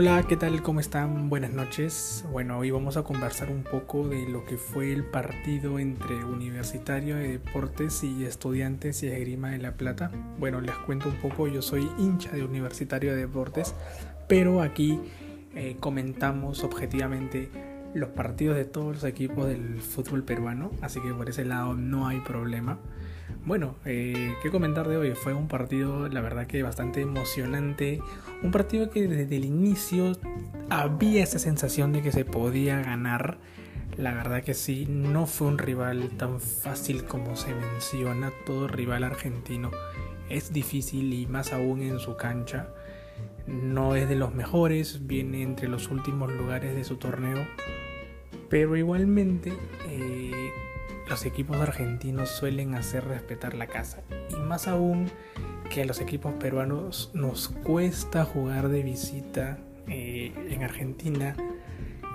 Hola, ¿qué tal? ¿Cómo están? Buenas noches. Bueno, hoy vamos a conversar un poco de lo que fue el partido entre Universitario de Deportes y Estudiantes y Esgrima de La Plata. Bueno, les cuento un poco, yo soy hincha de Universitario de Deportes, pero aquí eh, comentamos objetivamente los partidos de todos los equipos del fútbol peruano, así que por ese lado no hay problema. Bueno, eh, ¿qué comentar de hoy? Fue un partido, la verdad que bastante emocionante. Un partido que desde el inicio había esa sensación de que se podía ganar. La verdad que sí, no fue un rival tan fácil como se menciona. Todo rival argentino es difícil y más aún en su cancha. No es de los mejores, viene entre los últimos lugares de su torneo. Pero igualmente eh, los equipos argentinos suelen hacer respetar la casa. Y más aún que a los equipos peruanos nos cuesta jugar de visita eh, en Argentina.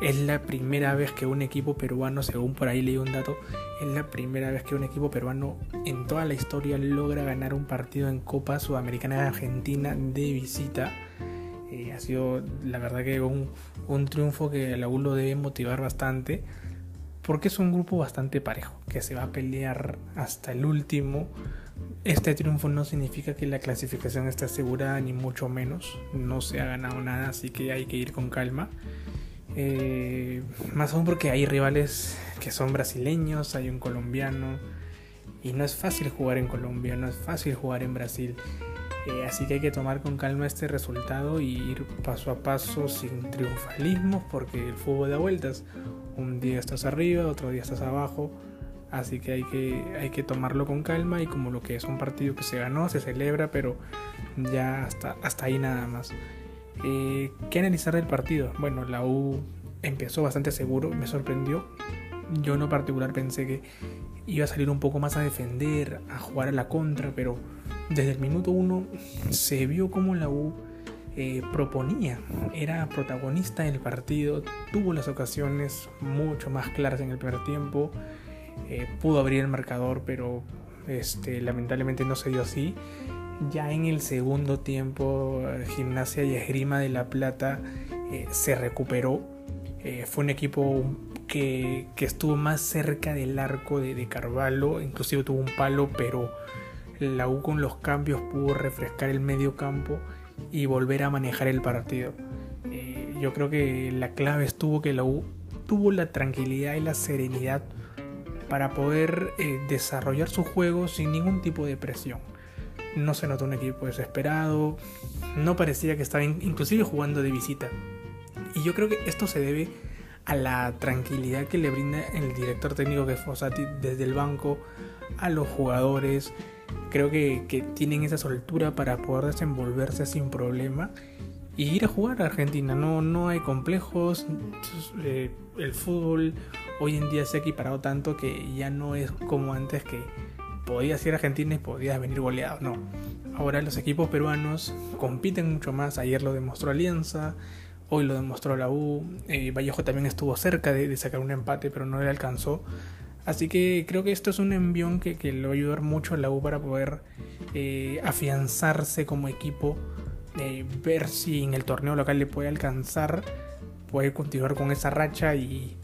Es la primera vez que un equipo peruano, según por ahí leí un dato, es la primera vez que un equipo peruano en toda la historia logra ganar un partido en Copa Sudamericana de Argentina de visita. Eh, ha sido la verdad que un, un triunfo que a la U debe motivar bastante porque es un grupo bastante parejo, que se va a pelear hasta el último. Este triunfo no significa que la clasificación esté asegurada, ni mucho menos. No se ha ganado nada, así que hay que ir con calma. Eh, más aún porque hay rivales que son brasileños, hay un colombiano. Y no es fácil jugar en Colombia, no es fácil jugar en Brasil. Eh, así que hay que tomar con calma este resultado y ir paso a paso sin triunfalismo porque el fútbol da vueltas. Un día estás arriba, otro día estás abajo. Así que hay que, hay que tomarlo con calma y como lo que es un partido que se ganó, se celebra, pero ya hasta, hasta ahí nada más. Eh, ¿Qué analizar del partido? Bueno, la U empezó bastante seguro, me sorprendió. Yo en particular pensé que iba a salir un poco más a defender, a jugar a la contra, pero desde el minuto uno se vio como la U eh, proponía, era protagonista en el partido, tuvo las ocasiones mucho más claras en el primer tiempo, eh, pudo abrir el marcador, pero este, lamentablemente no se dio así. Ya en el segundo tiempo, Gimnasia y Esgrima de La Plata eh, se recuperó. fue un equipo que, estuvo más cerca del arco de, de Carvalho, inclusive tuvo un palo, pero la U con los cambios pudo refrescar el medio campo y volver a manejar el partido. Eh, yo creo que la clave estuvo que la U tuvo la tranquilidad y la serenidad para poder eh, desarrollar su juego sin ningún tipo de presión. No se notó un equipo desesperado, no parecía que estaba inclusive jugando de visita. Y yo creo que esto se debe a la tranquilidad que le brinda el director técnico que es Fossati desde el banco, a los jugadores, creo que, tienen esa soltura para poder desenvolverse sin problema y ir a jugar a Argentina. No, no hay complejos. Eh, el fútbol hoy en día se ha equiparado tanto que ya no es como antes que podías ir a Argentina y podías venir goleado. No. Ahora los equipos peruanos compiten mucho más. Ayer lo demostró Alianza. Hoy lo demostró la U. Eh, Vallejo también estuvo cerca de sacar un empate, pero no le alcanzó. Así que creo que esto es un envión que, que le va a ayudar mucho a la U para poder eh, afianzarse como equipo, eh, ver si en el torneo local le puede alcanzar, puede continuar con esa racha y,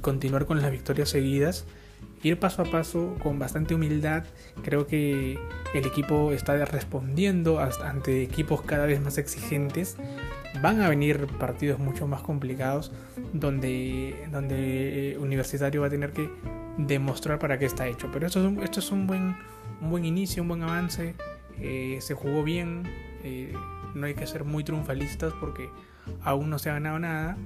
continuar con las victorias seguidas. Ir paso a paso con bastante humildad, creo que el equipo está respondiendo ante equipos cada vez más exigentes. Van a venir partidos mucho más complicados donde, donde eh, Universitario va a tener que demostrar para qué está hecho. Pero esto es un, esto es un, buen, un buen inicio, un buen avance. Eh, se jugó bien. Eh, no hay que ser muy triunfalistas porque aún no se ha ganado nada.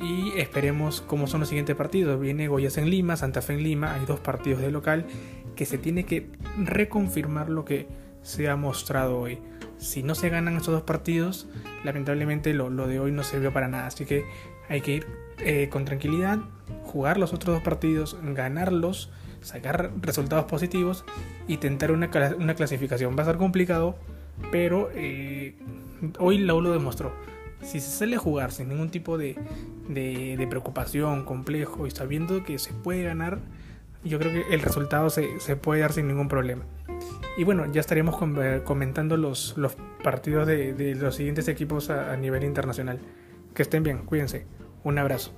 Y esperemos cómo son los siguientes partidos. Viene Goyas en Lima, Santa Fe en Lima. Hay dos partidos de local que se tiene que reconfirmar lo que se ha mostrado hoy. Si no se ganan estos dos partidos, lamentablemente lo, lo de hoy no sirvió para nada. Así que hay que ir eh, con tranquilidad, jugar los otros dos partidos, ganarlos, sacar resultados positivos y tentar una, una clasificación. Va a ser complicado, pero eh, hoy la lo demostró. Si se sale a jugar sin ningún tipo de, de, preocupación, complejo y sabiendo que se puede ganar, yo creo que el resultado se, se puede dar sin ningún problema. Y bueno, ya estaríamos comentando los, los partidos de, los siguientes equipos a nivel internacional. Que estén bien, cuídense. Un abrazo.